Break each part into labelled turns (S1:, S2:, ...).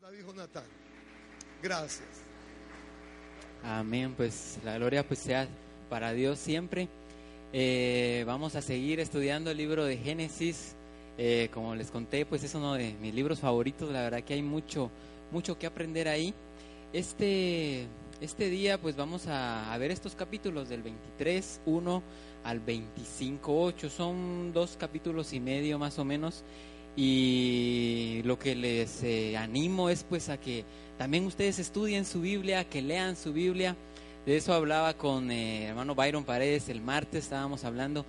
S1: David Jonathan. Gracias.
S2: Amén, pues la gloria pues sea para Dios siempre. Eh, vamos a seguir estudiando el libro de Génesis. Eh, como les conté, pues es uno de mis libros favoritos. La verdad que hay mucho, mucho que aprender ahí. Este, este día, pues vamos a, a ver estos capítulos del 23, 1 al 25, 8. Son dos capítulos y medio más o menos. Y lo que les eh, animo es pues a que también ustedes estudien su Biblia, que lean su Biblia. De eso hablaba con eh, hermano Byron Paredes el martes, estábamos hablando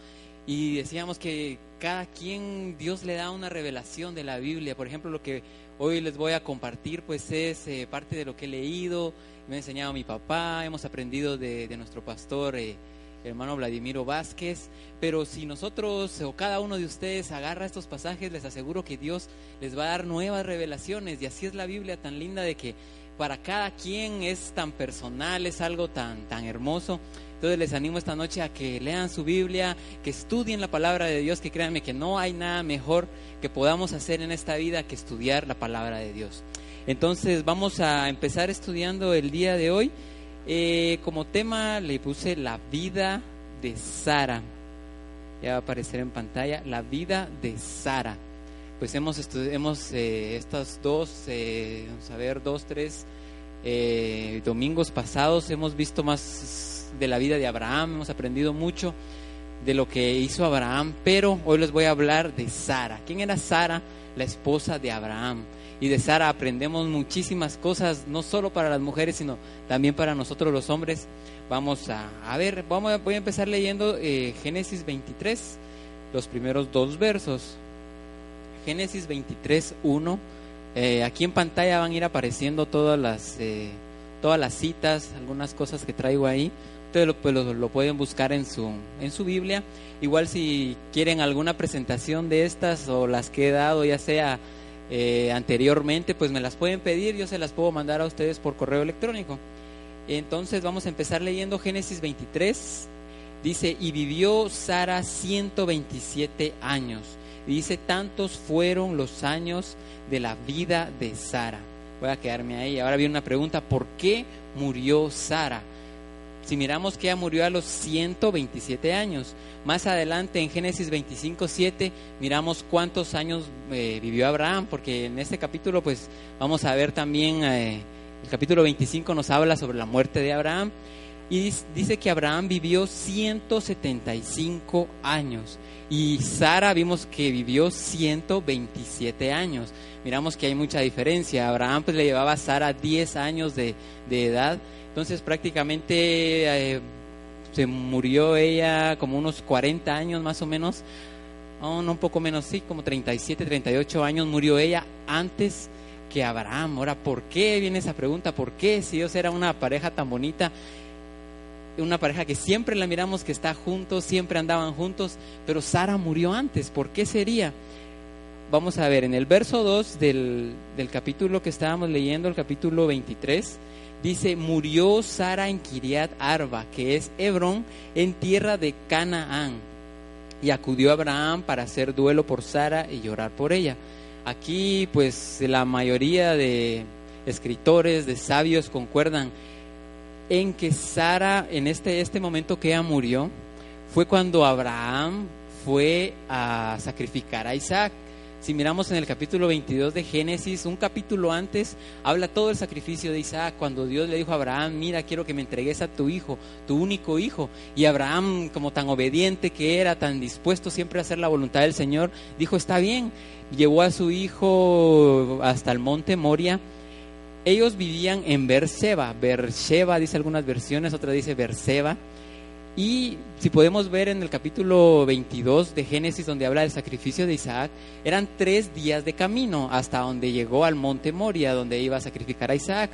S2: y decíamos que cada quien Dios le da una revelación de la Biblia. Por ejemplo, lo que hoy les voy a compartir pues es eh, parte de lo que he leído, me ha enseñado mi papá, hemos aprendido de, nuestro pastor eh, hermano Vladimiro Vázquez, pero si nosotros o cada uno de ustedes agarra estos pasajes, les aseguro que Dios les va a dar nuevas revelaciones y así es la Biblia tan linda de que para cada quien es tan personal, es algo tan, tan hermoso. Entonces les animo esta noche a que lean su Biblia, que estudien la palabra de Dios, que créanme que no hay nada mejor que podamos hacer en esta vida que estudiar la palabra de Dios. Entonces vamos a empezar estudiando el día de hoy. Eh, como tema le puse la vida de Sara. Ya va a aparecer en pantalla, la vida de Sara. Pues hemos estudiado eh, estas dos, eh, vamos a ver, dos, tres eh, domingos pasados, hemos visto más de la vida de Abraham, hemos aprendido mucho de lo que hizo Abraham, pero hoy les voy a hablar de Sara. ¿Quién era Sara? La esposa de Abraham y de Sara aprendemos muchísimas cosas, no solo para las mujeres, sino también para nosotros los hombres. Vamos a, a ver, vamos a, voy a empezar leyendo eh, Génesis 23, los primeros dos versos. Génesis 23, 1. Eh, aquí en pantalla van a ir apareciendo todas las, eh, todas las citas, algunas cosas que traigo ahí. Ustedes lo, pues, lo, lo, pueden buscar en su, en su Biblia. Igual si quieren alguna presentación de estas o las que he dado, ya sea eh, anteriormente, pues me las pueden pedir, yo se las puedo mandar a ustedes por correo electrónico. Entonces vamos a empezar leyendo Génesis 23. Dice, y vivió Sara 127 años. dice, tantos fueron los años de la vida de Sara. Voy a quedarme ahí. Ahora viene una pregunta, ¿por qué murió Sara? Si miramos que ella murió a los 127 años. Más adelante en Génesis 25, 7 miramos cuántos años eh, vivió Abraham, porque en este capítulo pues vamos a ver también, eh, el capítulo 25 nos habla sobre la muerte de Abraham y dice que Abraham vivió 175 años y Sara vimos que vivió 127 años. Miramos que hay mucha diferencia. Abraham pues le llevaba a Sara 10 años de, de edad entonces prácticamente eh, se murió ella como unos 40 años más o menos, oh, no un poco menos, sí, como 37, 38 años murió ella antes que Abraham. Ahora, ¿por qué viene esa pregunta? ¿Por qué si Dios era una pareja tan bonita? Una pareja que siempre la miramos que está juntos, siempre andaban juntos, pero Sara murió antes. ¿Por qué sería? Vamos a ver, en el verso 2 del, capítulo que estábamos leyendo, el capítulo 23, Dice, murió Sara en Kiriat Arba, que es Hebrón, en tierra de Canaán. Y acudió Abraham para hacer duelo por Sara y llorar por ella. Aquí, pues, la mayoría de escritores, de sabios, concuerdan en que Sara, en este, este momento que ella murió, fue cuando Abraham fue a sacrificar a Isaac. Si miramos en el capítulo 22 de Génesis, un capítulo antes, habla todo el sacrificio de Isaac, cuando Dios le dijo a Abraham, mira, quiero que me entregues a tu hijo, tu único hijo. Y Abraham, como tan obediente que era, tan dispuesto siempre a hacer la voluntad del Señor, dijo, está bien. Llevó a su hijo hasta el monte Moria. Ellos vivían en Berseba. Berseba dice algunas versiones, otra dice Berseba. Y si podemos ver en el capítulo 22 de Génesis, donde habla del sacrificio de Isaac, eran tres días de camino hasta donde llegó al monte Moria, donde iba a sacrificar a Isaac.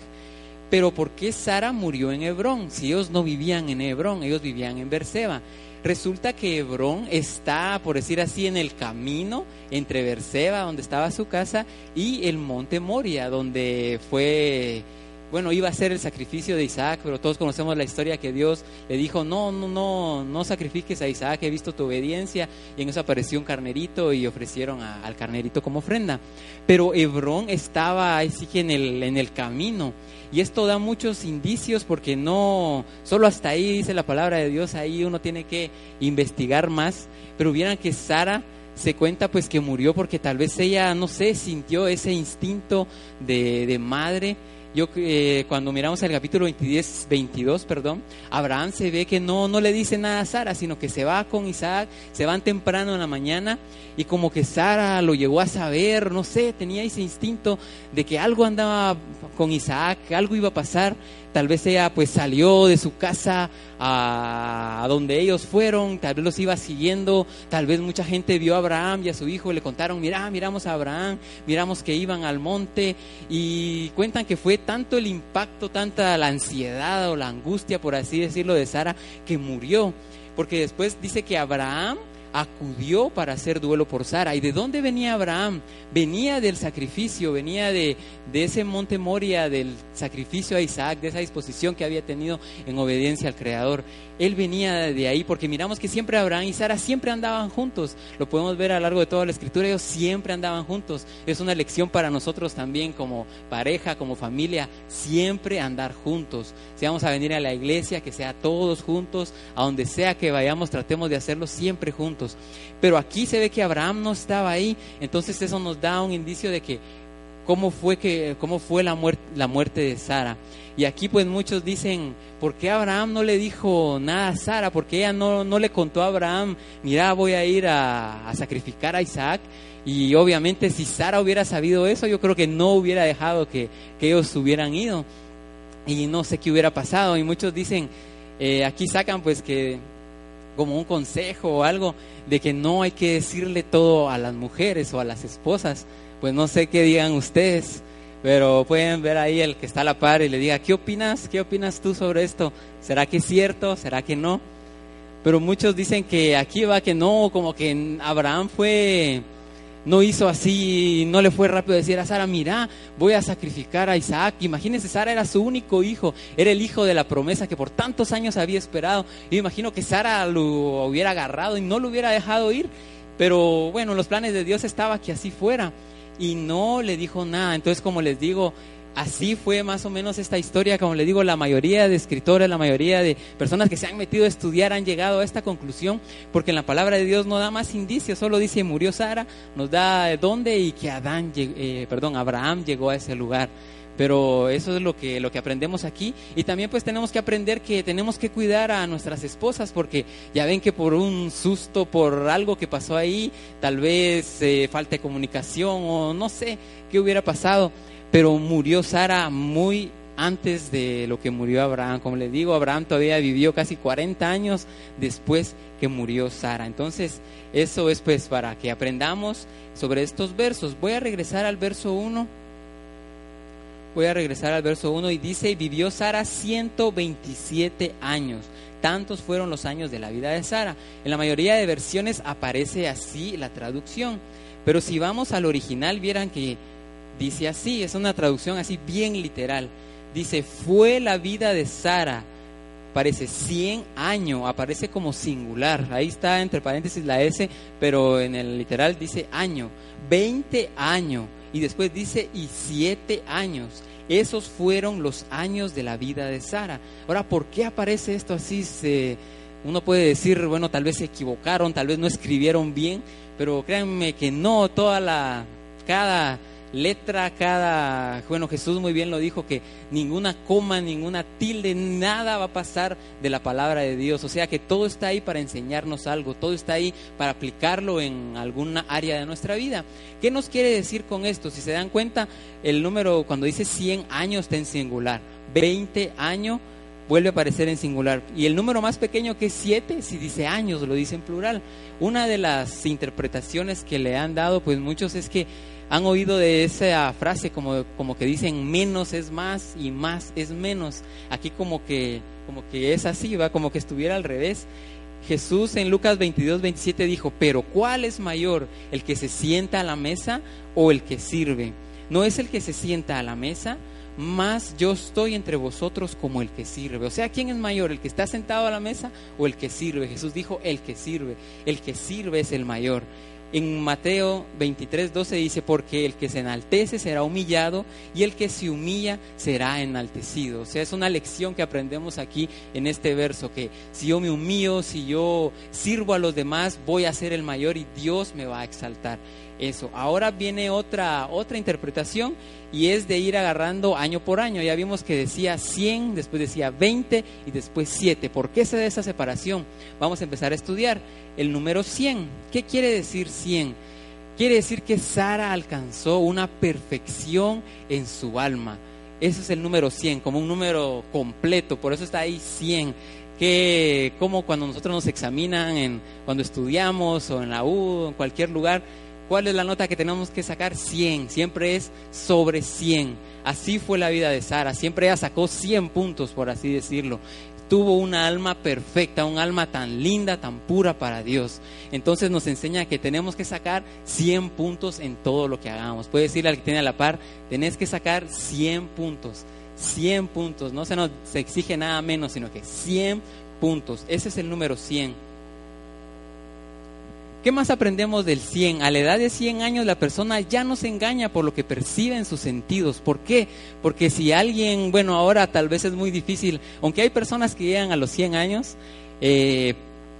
S2: Pero ¿por qué Sara murió en Hebrón? Si ellos no vivían en Hebrón, ellos vivían en Berseba. Resulta que Hebrón está, por decir así, en el camino entre Berseba, donde estaba su casa, y el monte Moria, donde fue bueno, iba a ser el sacrificio de Isaac, pero todos conocemos la historia que Dios le dijo, no, no, no, no sacrifiques a Isaac, he visto tu obediencia, y en eso apareció un carnerito y ofrecieron al carnerito como ofrenda. Pero Hebrón estaba así que en el, en el camino, y esto da muchos indicios porque no, solo hasta ahí dice la palabra de Dios, ahí uno tiene que investigar más, pero vieran que Sara se cuenta pues que murió porque tal vez ella, no sé, sintió ese instinto de, de madre yo eh, cuando miramos el capítulo 22, 22, perdón, Abraham se ve que no, no le dice nada a Sara, sino que se va con Isaac, se van temprano en la mañana y como que Sara lo llegó a saber, no sé, tenía ese instinto de que algo andaba con Isaac, algo iba a pasar tal vez ella pues salió de su casa a, donde ellos fueron, tal vez los iba siguiendo, tal vez mucha gente vio a Abraham y a su hijo y le contaron, mira, miramos a Abraham, miramos que iban al monte y cuentan que fue tanto el impacto, tanta la ansiedad o la angustia, por así decirlo, de Sara, que murió, porque después dice que Abraham acudió para hacer duelo por Sara. ¿Y de dónde venía Abraham? Venía del sacrificio, venía de, de ese monte Moria, del sacrificio a Isaac, de esa disposición que había tenido en obediencia al Creador. Él venía de ahí porque miramos que siempre Abraham y Sara siempre andaban juntos. Lo podemos ver a lo largo de toda la escritura, ellos siempre andaban juntos. Es una lección para nosotros también como pareja, como familia, siempre andar juntos. Si vamos a venir a la iglesia, que sea todos juntos, a donde sea que vayamos, tratemos de hacerlo siempre juntos. Pero aquí se ve que Abraham no estaba ahí, entonces eso nos da un indicio de que cómo fue que cómo fue la muerte la muerte de Sara. Y aquí pues muchos dicen, ¿por qué Abraham no le dijo nada a Sara? Porque ella no, no le contó a Abraham, mira, voy a ir a, sacrificar a Isaac. Y obviamente si Sara hubiera sabido eso, yo creo que no hubiera dejado que, ellos hubieran ido. Y no sé qué hubiera pasado. Y muchos dicen, eh, aquí sacan pues que como un consejo o algo de que no hay que decirle todo a las mujeres o a las esposas. Pues no sé qué digan ustedes, pero pueden ver ahí el que está a la par y le diga, ¿qué opinas? ¿Qué opinas tú sobre esto? ¿Será que es cierto? ¿Será que no? Pero muchos dicen que aquí va que no, como que Abraham fue, no hizo así, no le fue rápido decir a Sara, mira, voy a sacrificar a Isaac. Imagínense, Sara era su único hijo, era el hijo de la promesa que por tantos años había esperado. Y imagino que Sara lo hubiera agarrado y no lo hubiera dejado ir. Pero bueno, los planes de Dios estaba que así fuera y no le dijo nada. Entonces, como les digo, así fue más o menos esta historia. Como les digo, la mayoría de escritores, la mayoría de personas que se han metido a estudiar han llegado a esta conclusión, porque en la palabra de Dios no da más indicios, solo dice murió Sara, nos da dónde y que Adán, eh, perdón, Abraham llegó a ese lugar. Pero eso es lo que, lo que aprendemos aquí. Y también pues tenemos que aprender que tenemos que cuidar a nuestras esposas porque ya ven que por un susto, por algo que pasó ahí, tal vez eh, falta comunicación o no sé qué hubiera pasado. Pero murió Sara muy antes de lo que murió Abraham. Como les digo, Abraham todavía vivió casi 40 años después que murió Sara. Entonces, eso es pues para que aprendamos sobre estos versos. Voy a regresar al verso 1 voy a regresar al verso 1 y dice, vivió Sara 127 años. Tantos fueron los años de la vida de Sara. En la mayoría de versiones aparece así la traducción. Pero si vamos al original, vieran que dice así, es una traducción así bien literal. Dice, fue la vida de Sara, parece 100 años, aparece como singular. Ahí está entre paréntesis la S, pero en el literal dice año, 20 años. Y después dice, y siete años. Esos fueron los años de la vida de Sara. Ahora, ¿por qué aparece esto así? Se, uno puede decir, bueno, tal vez se equivocaron, tal vez no escribieron bien, pero créanme que no, toda la, cada letra, cada, bueno, Jesús muy bien lo dijo, que ninguna coma, ninguna tilde, nada va a pasar de la palabra de Dios. O sea que todo está ahí para enseñarnos algo, todo está ahí para aplicarlo en alguna área de nuestra vida. ¿Qué nos quiere decir con esto? Si se dan cuenta, el número cuando dice 100 años está en singular, 20 años vuelve a aparecer en singular. Y el número más pequeño que es 7, si dice años, lo dice en plural. Una de las interpretaciones que le han dado, pues muchos es que han oído de esa frase como, como que dicen menos es más y más es menos. Aquí como que, como que es así, va como que estuviera al revés. Jesús en Lucas 22, 27 dijo, pero ¿cuál es mayor, el que se sienta a la mesa o el que sirve? ¿No es el que se sienta a la mesa? más yo estoy entre vosotros como el que sirve. O sea, ¿quién es mayor? ¿El que está sentado a la mesa o el que sirve? Jesús dijo, el que sirve. El que sirve es el mayor. En Mateo 23, 12 dice, porque el que se enaltece será humillado y el que se humilla será enaltecido. O sea, es una lección que aprendemos aquí en este verso, que si yo me humillo, si yo sirvo a los demás, voy a ser el mayor y Dios me va a exaltar. Eso. Ahora viene otra, otra interpretación y es de ir agarrando año por año. Ya vimos que decía 100, después decía 20 y después 7. ¿Por qué se da esa separación? Vamos a empezar a estudiar el número 100. ¿Qué quiere decir 100? Quiere decir que Sara alcanzó una perfección en su alma. Ese es el número 100, como un número completo, por eso está ahí 100 que como cuando nosotros nos examinan en, cuando estudiamos o en la U en cualquier lugar, ¿cuál es la nota que tenemos que sacar? 100, siempre es sobre 100. Así fue la vida de Sara, siempre ella sacó 100 puntos, por así decirlo tuvo una alma perfecta, un alma tan linda, tan pura para Dios. Entonces nos enseña que tenemos que sacar 100 puntos en todo lo que hagamos. Puede decirle al que tiene a la par, tenés que sacar 100 puntos, 100 puntos. No se nos exige nada menos, sino que 100 puntos. Ese es el número 100. ¿Qué más aprendemos del 100? A la edad de 100 años la persona ya no se engaña por lo que percibe en sus sentidos. ¿Por qué? Porque si alguien, bueno, ahora tal vez es muy difícil, aunque hay personas que llegan a los 100 años, eh,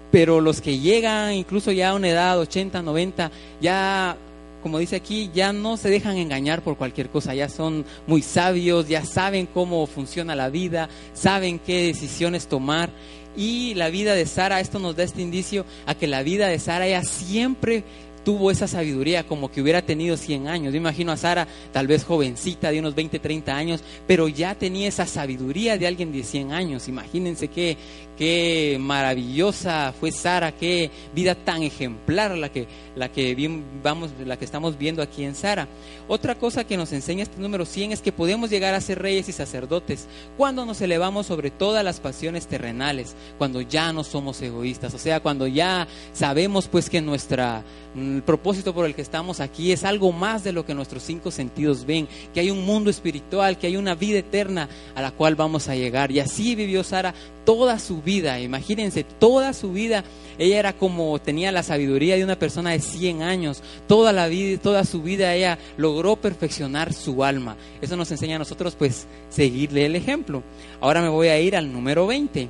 S2: pero los que llegan incluso ya a una edad 80, 90, ya como dice aquí, ya no se dejan engañar por cualquier cosa, ya son muy sabios, ya saben cómo funciona la vida, saben qué decisiones tomar y la vida de Sara, esto nos da este indicio a que la vida de Sara ella siempre tuvo esa sabiduría como que hubiera tenido 100 años. Yo imagino a Sara tal vez jovencita de unos 20, 30 años, pero ya tenía esa sabiduría de alguien de 100 años. Imagínense qué, qué maravillosa fue Sara, qué vida tan ejemplar la que, la que, vamos, la que estamos viendo aquí en Sara. Otra cosa que nos enseña este número 100 es que podemos llegar a ser reyes y sacerdotes cuando nos elevamos sobre todas las pasiones terrenales, cuando ya no somos egoístas, o sea, cuando ya sabemos pues que nuestra el propósito por el que estamos aquí es algo más de lo que nuestros cinco sentidos ven, que hay un mundo espiritual, que hay una vida eterna a la cual vamos a llegar. Y así vivió Sara toda su vida, imagínense, toda su vida. Ella era como tenía la sabiduría de una persona de 100 años. Toda la vida, toda su vida ella logró perfeccionar su alma. Eso nos enseña a nosotros pues seguirle el ejemplo. Ahora me voy a ir al número 20.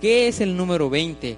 S2: ¿Qué es el número 20?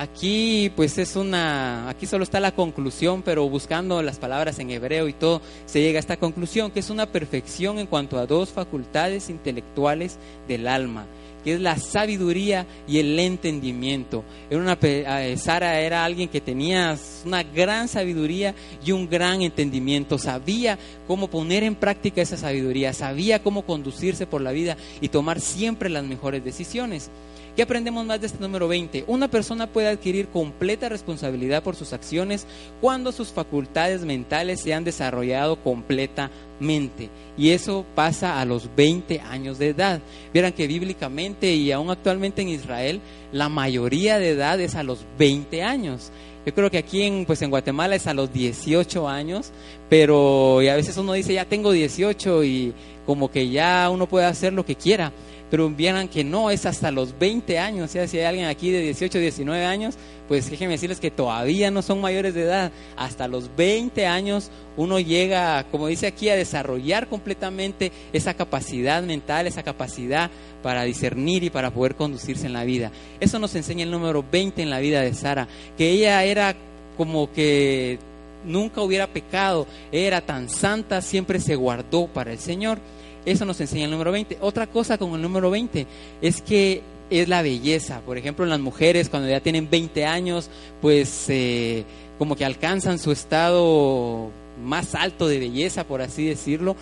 S2: aquí pues es una, aquí solo está la conclusión, pero buscando las palabras en hebreo y todo, se llega a esta conclusión, que es una perfección en cuanto a dos facultades intelectuales del alma, que es la sabiduría y el entendimiento. Era una, eh, Sara era alguien que tenía una gran sabiduría y un gran entendimiento, sabía cómo poner en práctica esa sabiduría, sabía cómo conducirse por la vida y tomar siempre las mejores decisiones. ¿Qué aprendemos más de este número 20? Una persona puede adquirir completa responsabilidad por sus acciones cuando sus facultades mentales se han desarrollado completamente. Y eso pasa a los 20 años de edad. Vieran que bíblicamente y aún actualmente en Israel, la mayoría de edad es a los 20 años. Yo creo que aquí en, pues en Guatemala es a los 18 años, pero a veces uno dice ya tengo 18 y como que ya uno puede hacer lo que quiera pero vieran que no, es hasta los 20 años. sea, si hay alguien aquí de 18, 19 años, pues déjenme decirles que todavía no son mayores de edad. Hasta los 20 años uno llega, como dice aquí, a desarrollar completamente esa capacidad mental, esa capacidad para discernir y para poder conducirse en la vida. Eso nos enseña el número 20 en la vida de Sara, que ella era como que nunca hubiera pecado, era tan santa, siempre se guardó para el Señor. Eso nos enseña el número 20. Otra cosa con el número 20 es que es la belleza. Por ejemplo, las mujeres cuando ya tienen 20 años, pues eh, como que alcanzan su estado más alto de belleza, por así decirlo.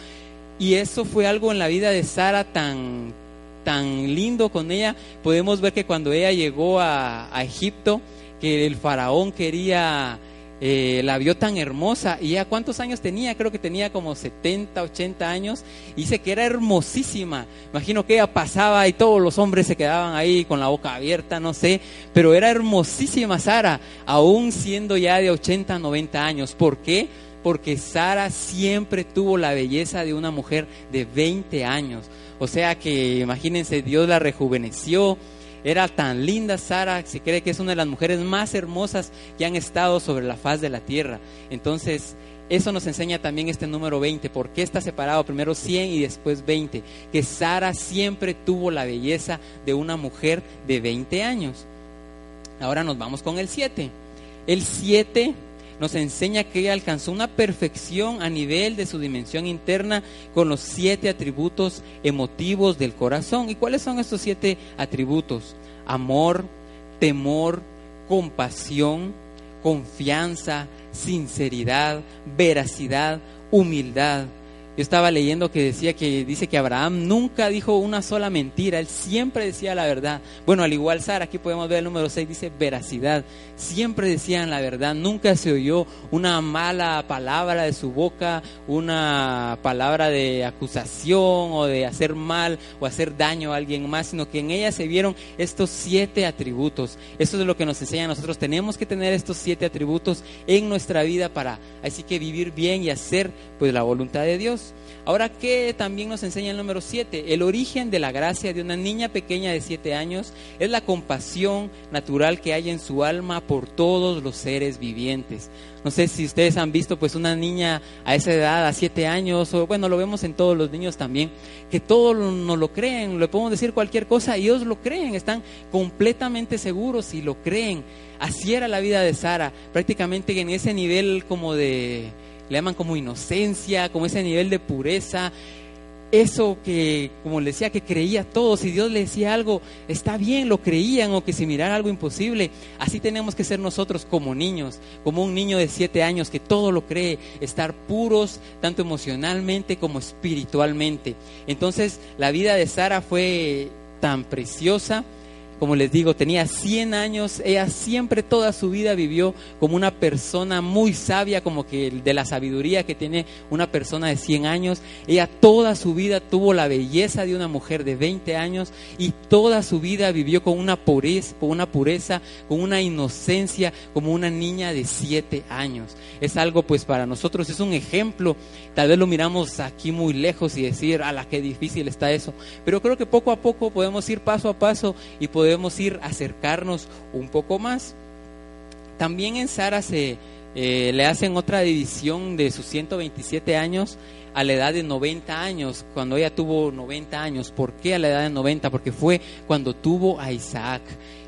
S2: Y eso fue algo en la vida de Sara tan, tan lindo con ella. Podemos ver que cuando ella llegó a, a Egipto, que el faraón quería eh, la vio tan hermosa y ya cuántos años tenía, creo que tenía como 70, 80 años, y dice que era hermosísima. Imagino que ella pasaba y todos los hombres se quedaban ahí con la boca abierta, no sé, pero era hermosísima Sara, aún siendo ya de 80, 90 años. ¿Por qué? porque Sara siempre tuvo la belleza de una mujer de 20 años. O sea que imagínense, Dios la rejuveneció. Era tan linda Sara, se cree que es una de las mujeres más hermosas que han estado sobre la faz de la tierra. Entonces, eso nos enseña también este número 20. ¿Por qué está separado primero 100 y después 20? Que Sara siempre tuvo la belleza de una mujer de 20 años. Ahora nos vamos con el 7. El 7 nos enseña que ella alcanzó una perfección a nivel de su dimensión interna con los siete atributos emotivos del corazón. ¿Y cuáles son estos siete atributos? Amor, temor, compasión, confianza, sinceridad, veracidad, humildad. Yo estaba leyendo que decía que dice que Abraham nunca dijo una sola mentira, él siempre decía la verdad. Bueno, al igual Sara, aquí podemos ver el número 6, dice veracidad. Siempre decían la verdad, nunca se oyó una mala palabra de su boca, una palabra de acusación o de hacer mal o hacer daño a alguien más, sino que en ella se vieron estos siete atributos. Eso es lo que nos enseña a nosotros. Tenemos que tener estos siete atributos en nuestra vida para así que vivir bien y hacer pues la voluntad de Dios. Ahora, ¿qué también nos enseña el número 7? El origen de la gracia de una niña pequeña de 7 años es la compasión natural que hay en su alma por todos los seres vivientes. No sé si ustedes han visto pues una niña a esa edad, a 7 años, o bueno, lo vemos en todos los niños también, que todos nos lo creen, le podemos decir cualquier cosa y ellos lo creen, están completamente seguros y lo creen. Así era la vida de Sara, prácticamente en ese nivel como de le llaman como inocencia, como ese nivel de pureza. Eso que, como le decía, que creía todo, si Dios le decía algo, está bien, lo creían, o que si mirara algo imposible, así tenemos que ser nosotros como niños, como un niño de siete años que todo lo cree, estar puros, tanto emocionalmente como espiritualmente. Entonces, la vida de Sara fue tan preciosa como les digo, tenía 100 años, ella siempre toda su vida vivió como una persona muy sabia, como que de la sabiduría que tiene una persona de 100 años. Ella toda su vida tuvo la belleza de una mujer de 20 años y toda su vida vivió con una pureza, con una pureza, con una inocencia, como una niña de 7 años. Es algo pues para nosotros, es un ejemplo. Tal vez lo miramos aquí muy lejos y decir, a la qué difícil está eso. Pero creo que poco a poco podemos ir paso a paso y poder podemos ir acercarnos un poco más. También en Sara se eh, le hacen otra división de sus 127 años a la edad de 90 años, cuando ella tuvo 90 años. ¿Por qué a la edad de 90? Porque fue cuando tuvo a Isaac.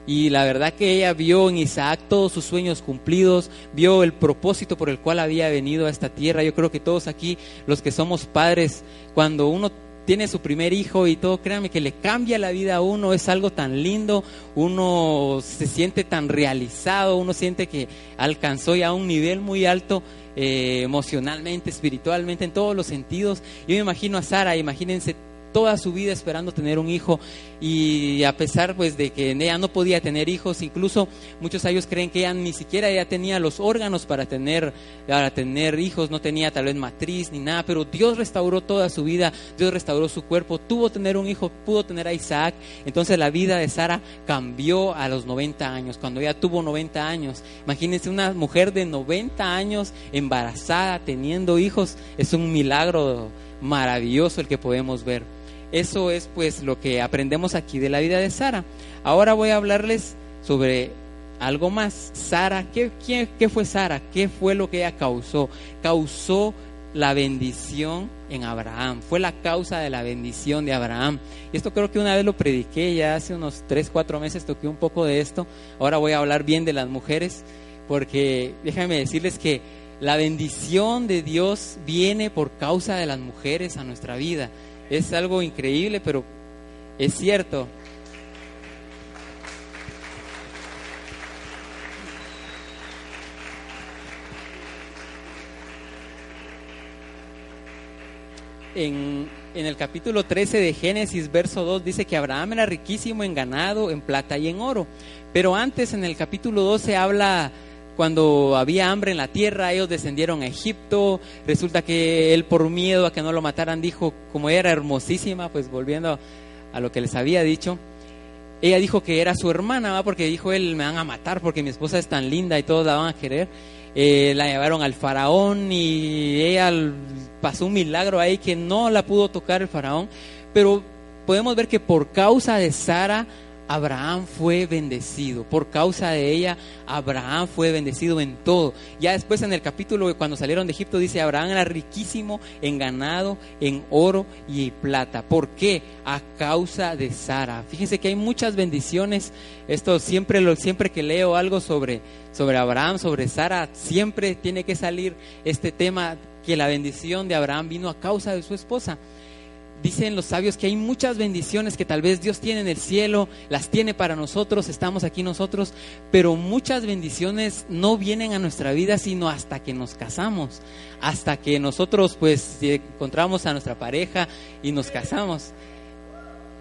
S2: Y la verdad que ella vio en Isaac todos sus sueños cumplidos, vio el propósito por el cual había venido a esta tierra. Yo creo que todos aquí, los que somos padres, cuando uno tiene su primer hijo y todo, créanme que le cambia la vida a uno, es algo tan lindo, uno se siente tan realizado, uno siente que alcanzó ya un nivel muy alto eh, emocionalmente, espiritualmente, en todos los sentidos. Yo me imagino a Sara, imagínense toda su vida esperando tener un hijo y a pesar pues de que ella no podía tener hijos, incluso muchos de ellos creen que ella ni siquiera ella tenía los órganos para tener para tener hijos, no tenía tal vez matriz ni nada, pero Dios restauró toda su vida, Dios restauró su cuerpo, tuvo tener un hijo, pudo tener a Isaac, entonces la vida de Sara cambió a los 90 años, cuando ella tuvo 90 años. Imagínense una mujer de 90 años embarazada, teniendo hijos, es un milagro maravilloso el que podemos ver. Eso es pues lo que aprendemos aquí de la vida de Sara. Ahora voy a hablarles sobre algo más. Sara, ¿qué, qué fue Sara? ¿Qué fue lo que ella causó? Causó la bendición en Abraham. Fue la causa de la bendición de Abraham. Y esto creo que una vez lo prediqué, ya hace unos 3, 4 meses toqué un poco de esto. Ahora voy a hablar bien de las mujeres, porque déjenme decirles que la bendición de Dios viene por causa de las mujeres a nuestra vida. Es algo increíble, pero es cierto. En, en, el capítulo 13 de Génesis, verso 2, dice que Abraham era riquísimo en ganado, en plata y en oro. Pero antes, en el capítulo 12, habla cuando había hambre en la tierra, ellos descendieron a Egipto. Resulta que él por miedo a que no lo mataran dijo, como era hermosísima, pues volviendo a lo que les había dicho, ella dijo que era su hermana, porque dijo él, me van a matar porque mi esposa es tan linda y todos la van a querer. eh, la llevaron al faraón y ella pasó un milagro ahí que no la pudo tocar el faraón, pero podemos ver que por causa de Sara, Abraham fue bendecido. Por causa de ella, Abraham fue bendecido en todo. Ya después en el capítulo cuando salieron de Egipto dice, Abraham era riquísimo en ganado, en oro y plata. ¿Por qué? A causa de Sara. Fíjense que hay muchas bendiciones. Esto siempre, lo, siempre que leo algo sobre, sobre Abraham, sobre Sara, siempre tiene que salir este tema que la bendición de Abraham vino a causa de su esposa. Dicen los sabios que hay muchas bendiciones que tal vez Dios tiene en el cielo, las tiene para nosotros, estamos aquí nosotros, pero muchas bendiciones no vienen a nuestra vida sino hasta que nos casamos, hasta que nosotros pues encontramos a nuestra pareja y nos casamos.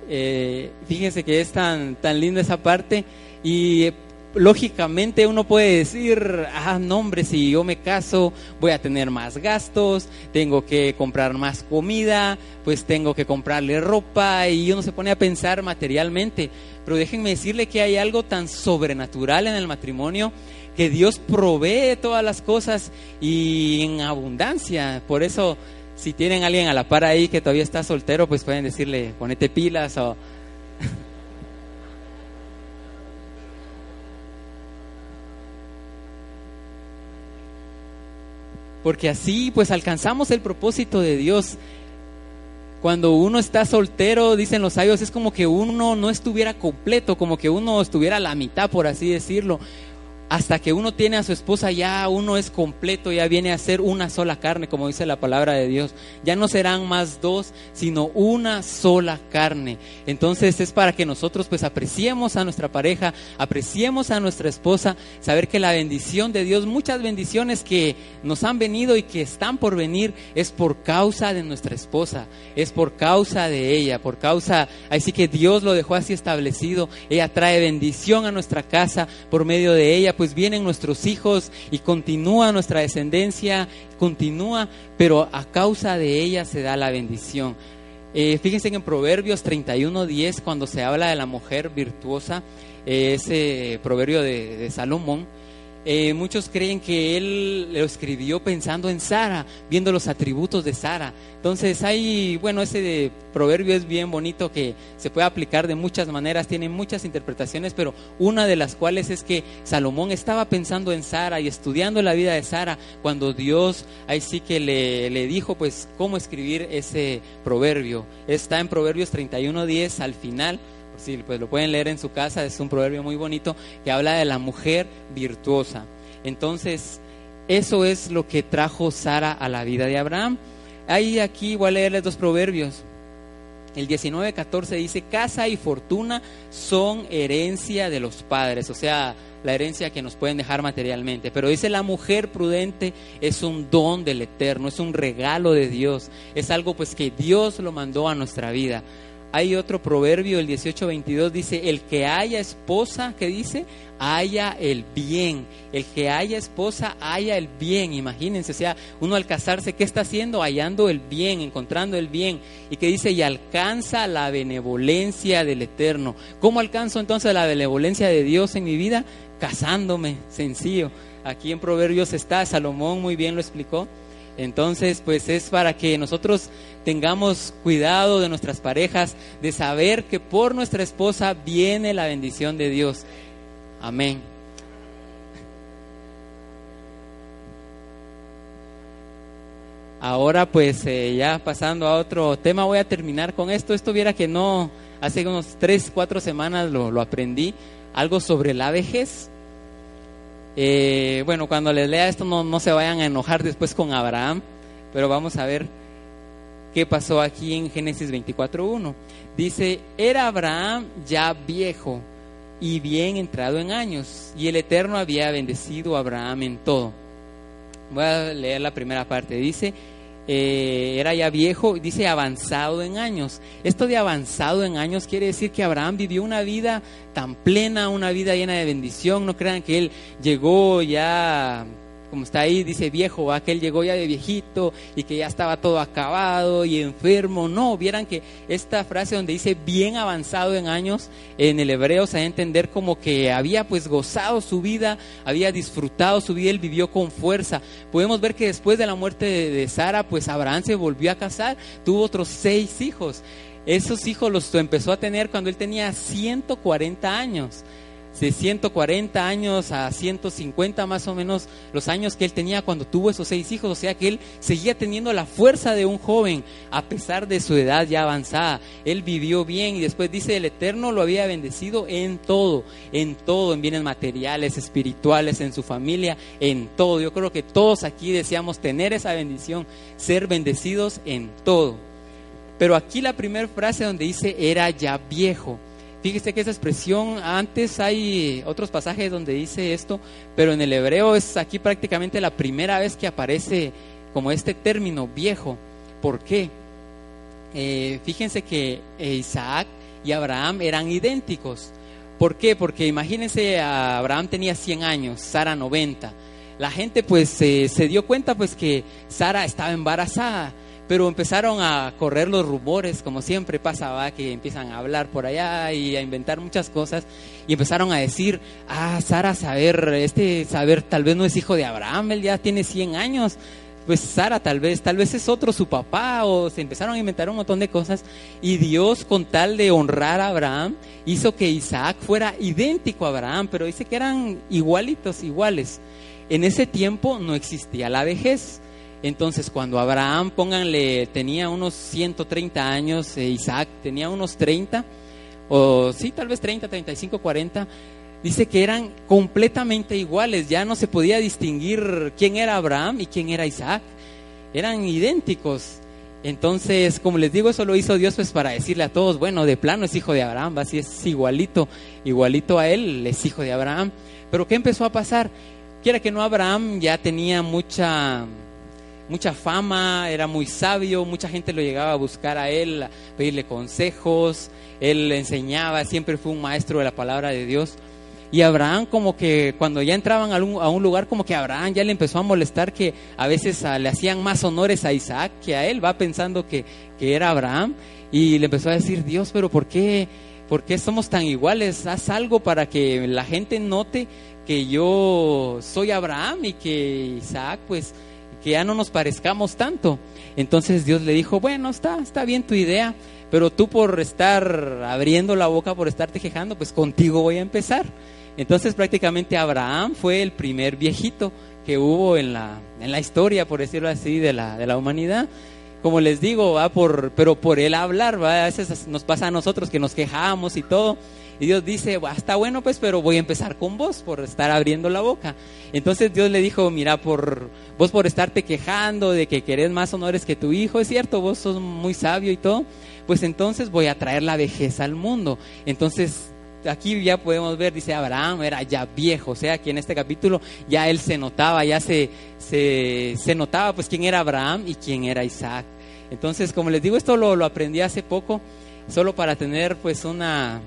S2: Eh, fíjense que es tan, tan linda esa parte y lógicamente uno puede decir, ah, no hombre, si yo me caso voy a tener más gastos, tengo que comprar más comida, pues tengo que comprarle ropa y uno se pone a pensar materialmente. Pero déjenme decirle que hay algo tan sobrenatural en el matrimonio que Dios provee todas las cosas y en abundancia. Por eso, si tienen a alguien a la par ahí que todavía está soltero, pues pueden decirle, ponete pilas o Porque así pues alcanzamos el propósito de Dios. Cuando uno está soltero, dicen los sabios, es como que uno no estuviera completo, como que uno estuviera a la mitad, por así decirlo hasta que uno tiene a su esposa, ya uno es completo, ya viene a ser una sola carne, como dice la palabra de Dios. Ya no serán más dos, sino una sola carne. Entonces es para que nosotros pues apreciemos a nuestra pareja, apreciemos a nuestra esposa, saber que la bendición de Dios, muchas bendiciones que nos han venido y que están por venir, es por causa de nuestra esposa, es por causa de ella, por causa, así que Dios lo dejó así establecido. Ella trae bendición a nuestra casa por medio de ella pues vienen nuestros hijos y continúa nuestra descendencia, continúa, pero a causa de ella se da la bendición. Eh, fíjense en Proverbios 31.10, cuando se habla de la mujer virtuosa, eh, ese proverbio de Salomón, eh, muchos creen que él lo escribió pensando en Sara, viendo los atributos de Sara. Entonces hay, bueno, ese proverbio es bien bonito que se puede aplicar de muchas maneras, tiene muchas interpretaciones, pero una de las cuales es que Salomón estaba pensando en Sara y estudiando la vida de Sara cuando Dios ahí sí que le, le dijo pues cómo escribir ese proverbio. Está en Proverbios 31.10 al final Sí, pues lo pueden leer en su casa, es un proverbio muy bonito que habla de la mujer virtuosa. Entonces, eso es lo que trajo Sara a la vida de Abraham. Ahí aquí voy a leerles dos proverbios. El 19:14 dice, casa y fortuna son herencia de los padres, o sea, la herencia que nos pueden dejar materialmente. Pero dice, la mujer prudente es un don del Eterno, es un regalo de Dios, es algo pues que Dios lo mandó a nuestra vida. Hay otro proverbio, el 18:22 dice, el que haya esposa, ¿qué dice? Haya el bien. El que haya esposa, haya el bien. Imagínense, o sea, uno al casarse, ¿qué está haciendo? Hallando el bien, encontrando el bien. Y que dice, y alcanza la benevolencia del Eterno. ¿Cómo alcanzo entonces la benevolencia de Dios en mi vida? Casándome, sencillo. Aquí en Proverbios está, Salomón muy bien lo explicó entonces, pues es para que nosotros tengamos cuidado de nuestras parejas, de saber que por nuestra esposa viene la bendición de Dios. Amén. Ahora pues eh, ya pasando a otro tema, voy a terminar con esto. Esto viera que no, hace unos tres, cuatro semanas lo, lo aprendí, algo sobre la vejez. Eh, bueno, cuando les lea esto no, se vayan a enojar después con Abraham, pero vamos a ver qué pasó aquí en Génesis 24.1. Dice, era Abraham ya viejo y bien entrado en años, y el Eterno había bendecido a Abraham en todo. Voy a leer la primera parte. Dice, eh, era ya viejo, dice avanzado en años. Esto de avanzado en años quiere decir que Abraham vivió una vida tan plena, una vida llena de bendición. No crean que él llegó ya como está ahí, dice viejo, ¿va? que él llegó ya de viejito y que ya estaba todo acabado y enfermo. No, vieran que esta frase donde dice bien avanzado en años, en el hebreo se da a entender como que había pues gozado su vida, había disfrutado su vida, él vivió con fuerza. Podemos ver que después de la muerte de, de Sara, pues Abraham se volvió a casar, tuvo otros seis hijos. Esos hijos los empezó a tener cuando él tenía 140 años de 140 años a 150 más o menos los años que él tenía cuando tuvo esos seis hijos, o sea que él seguía teniendo la fuerza de un joven a pesar de su edad ya avanzada. Él vivió bien y después dice el Eterno lo había bendecido en todo, en todo, en bienes materiales, espirituales, en su familia, en todo. Yo creo que todos aquí deseamos tener esa bendición, ser bendecidos en todo. Pero aquí la primera frase donde dice era ya viejo Fíjese que esa expresión, antes hay otros pasajes donde dice esto, pero en el hebreo es aquí prácticamente la primera vez que aparece como este término viejo. ¿Por qué? Eh, fíjense que Isaac y Abraham eran idénticos. ¿Por qué? Porque imagínense, Abraham tenía 100 años, Sara 90. La gente pues se dio cuenta pues que Sara estaba embarazada pero empezaron a correr los rumores, como siempre pasaba, que empiezan a hablar por allá y a inventar muchas cosas, y empezaron a decir, ah, Sara, saber, este saber tal vez no es hijo de Abraham, él ya tiene 100 años, pues Sara tal vez, tal vez es otro su papá, o se empezaron a inventar un montón de cosas, y Dios con tal de honrar a Abraham, hizo que Isaac fuera idéntico a Abraham, pero dice que eran igualitos, iguales. En ese tiempo no existía la vejez entonces, cuando Abraham, pónganle, tenía unos 130 años, e Isaac tenía unos 30, o sí, tal vez 30, 35, 40, dice que eran completamente iguales, ya no se podía distinguir quién era Abraham y quién era Isaac, eran idénticos. Entonces, como les digo, eso lo hizo Dios pues para decirle a todos, bueno, de plano es hijo de Abraham, así es igualito, igualito a él, es hijo de Abraham. Pero ¿qué empezó a pasar? Quiera que no, Abraham ya tenía mucha mucha fama, era muy sabio, mucha gente lo llegaba a buscar a él, a pedirle consejos, él enseñaba, siempre fue un maestro de la palabra de Dios. Y Abraham como que cuando ya entraban a un, lugar, como que Abraham ya le empezó a molestar que a veces le hacían más honores a Isaac que a él, va pensando que, que era Abraham. Y le empezó a decir, Dios, pero ¿por qué, ¿por qué somos tan iguales? Haz algo para que la gente note que yo soy Abraham y que Isaac pues que ya no nos parezcamos tanto. Entonces Dios le dijo, bueno, está, está bien tu idea, pero tú por estar abriendo la boca, por estarte quejando, pues contigo voy a empezar. Entonces prácticamente Abraham fue el primer viejito que hubo en la, en la historia, por decirlo así, de la, de la humanidad. Como les digo, va por, pero por él hablar, ¿va? a veces nos pasa a nosotros que nos quejamos y todo. Y Dios dice, está bueno pues, pero voy a empezar con vos por estar abriendo la boca. Entonces Dios le dijo, mira, por vos por estarte quejando de que querés más honores que tu hijo, es cierto, vos sos muy sabio y todo, pues entonces voy a traer la vejez al mundo. Entonces aquí ya podemos ver, dice Abraham, era ya viejo, o sea que en este capítulo ya él se notaba, ya se, se, se notaba pues quién era Abraham y quién era Isaac. Entonces, como les digo, esto lo, lo aprendí hace poco, solo para tener pues una,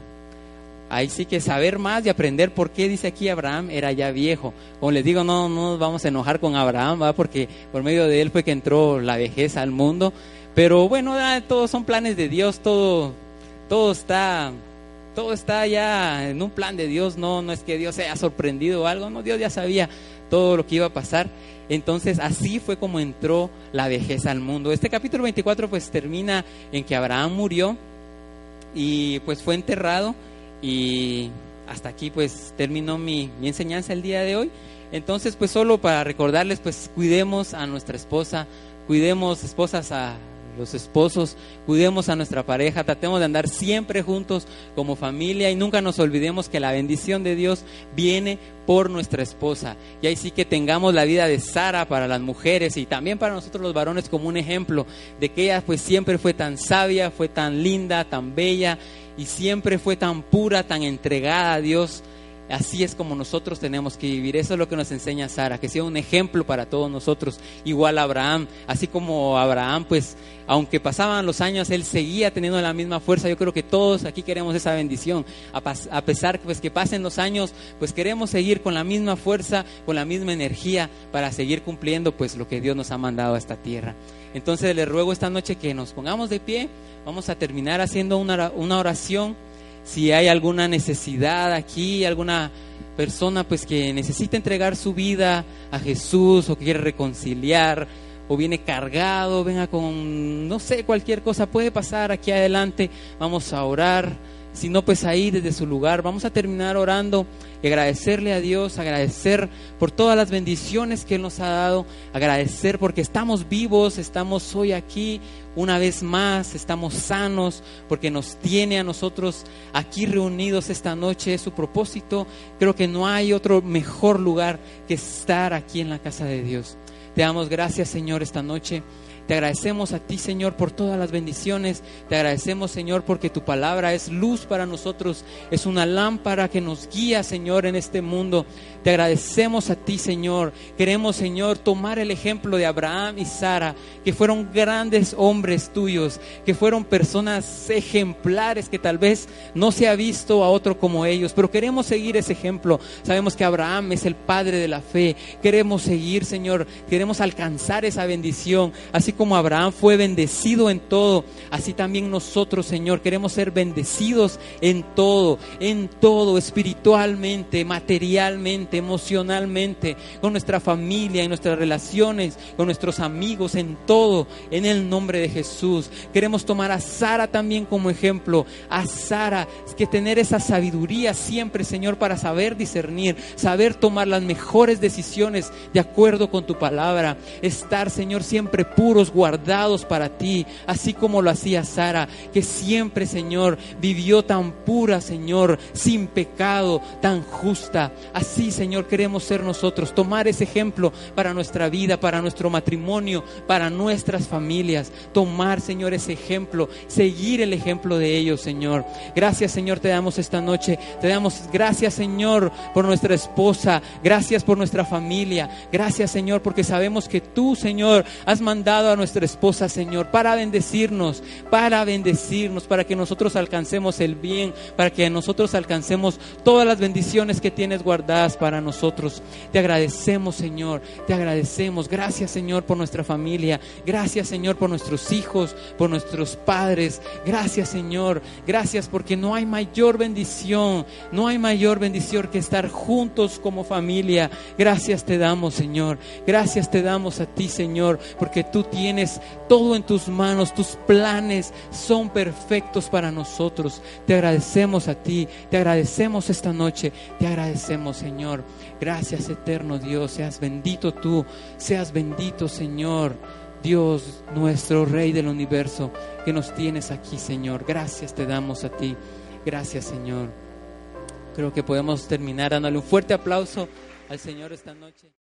S2: ahí sí que saber más y aprender por qué dice aquí Abraham era ya viejo. Como les digo, no, no nos vamos a enojar con Abraham, ¿va? porque por medio de él fue que entró la vejez al mundo. Pero bueno, todos son planes de Dios, todo, todo está, todo está ya en un plan de Dios, no, no es que Dios se haya sorprendido o algo, no, Dios ya sabía todo lo que iba a pasar. Entonces así fue como entró la vejez al mundo. Este capítulo 24 pues termina en que Abraham murió y pues fue enterrado y hasta aquí pues terminó mi, mi enseñanza el día de hoy. Entonces pues solo para recordarles pues cuidemos a nuestra esposa, cuidemos esposas a los esposos, cuidemos a nuestra pareja, tratemos de andar siempre juntos como familia y nunca nos olvidemos que la bendición de Dios viene por nuestra esposa. Y ahí sí que tengamos la vida de Sara para las mujeres y también para nosotros los varones como un ejemplo de que ella pues siempre fue tan sabia, fue tan linda, tan bella y siempre fue tan pura, tan entregada a Dios Así es como nosotros tenemos que vivir. Eso es lo que nos enseña Sara, que sea un ejemplo para todos nosotros. Igual Abraham, así como Abraham, pues aunque pasaban los años, él seguía teniendo la misma fuerza. Yo creo que todos aquí queremos esa bendición. A, pesar pues que pasen los años, pues queremos seguir con la misma fuerza, con la misma energía para seguir cumpliendo pues lo que Dios nos ha mandado a esta tierra. Entonces le ruego esta noche que nos pongamos de pie. Vamos a terminar haciendo una, una oración. Si hay alguna necesidad aquí, alguna persona pues que necesita entregar su vida a Jesús o quiere reconciliar o viene cargado, venga con no sé, cualquier cosa puede pasar aquí adelante, vamos a orar si no, pues ahí desde su lugar. Vamos a terminar orando y agradecerle a Dios, agradecer por todas las bendiciones que Él nos ha dado, agradecer porque estamos vivos, estamos hoy aquí una vez más, estamos sanos, porque nos tiene a nosotros aquí reunidos esta noche, es su propósito. Creo que no hay otro mejor lugar que estar aquí en la casa de Dios. Te damos gracias, Señor, esta noche. Te agradecemos a ti, Señor, por todas las bendiciones. Te agradecemos, Señor, porque tu palabra es luz para nosotros, es una lámpara que nos guía, Señor, en este mundo. Te agradecemos a ti, Señor. Queremos, Señor, tomar el ejemplo de Abraham y Sara, que fueron grandes hombres tuyos, que fueron personas ejemplares que tal vez no se ha visto a otro como ellos, pero queremos seguir ese ejemplo. Sabemos que Abraham es el padre de la fe. Queremos seguir, Señor, queremos alcanzar esa bendición, así como Abraham fue bendecido en todo, así también nosotros, Señor, queremos ser bendecidos en todo, en todo, espiritualmente, materialmente emocionalmente, con nuestra familia, en nuestras relaciones, con nuestros amigos, en todo, en el nombre de Jesús. Queremos tomar a Sara también como ejemplo, a Sara, que tener esa sabiduría siempre, Señor, para saber discernir, saber tomar las mejores decisiones de acuerdo con tu palabra, estar, Señor, siempre guardados para ti, así como lo hacía Sara, que siempre, Señor, vivió tan pura, Señor, sin pecado, tan justa. Así, Señor, queremos ser nosotros, tomar ese ejemplo para nuestra vida, para nuestro matrimonio, para nuestras familias, tomar, Señor, ese ejemplo, seguir el ejemplo de ellos, Señor. Gracias, Señor, te damos esta noche, te damos gracias, Señor, por nuestra esposa, gracias por nuestra familia, gracias, Señor, porque sabemos que tú, Señor, has mandado a nuestra esposa, Señor, para bendecirnos, para bendecirnos, para que nosotros alcancemos el bien, para que nosotros alcancemos todas las bendiciones que tienes guardadas para nosotros. Te agradecemos, Señor, te agradecemos. Gracias, Señor, por nuestra familia. Gracias, Señor, por nuestros hijos, por nuestros padres. Gracias, Señor. Gracias porque no hay mayor bendición, no hay mayor bendición que estar juntos como familia. Gracias te damos, Señor. Gracias te damos a ti, Señor, porque tú tienes todo en tus manos. Tus planes son perfectos para nosotros. Te agradecemos a ti. Te agradecemos esta noche. Te agradecemos, Señor. Gracias eterno Dios, seas bendito tú, seas bendito Señor. Dios, nuestro Rey del universo, que nos tienes aquí, Señor. Gracias te damos a ti. Gracias, Señor. Creo que podemos terminar dándole un fuerte aplauso al Señor esta noche.